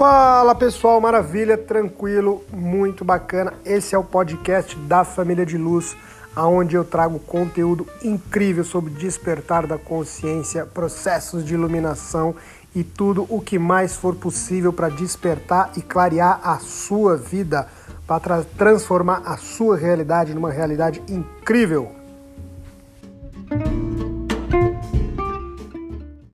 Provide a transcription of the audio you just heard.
Fala pessoal, maravilha, tranquilo, muito bacana. Esse é o podcast da Família de Luz, aonde eu trago conteúdo incrível sobre despertar da consciência, processos de iluminação e tudo o que mais for possível para despertar e clarear a sua vida, para transformar a sua realidade numa realidade incrível.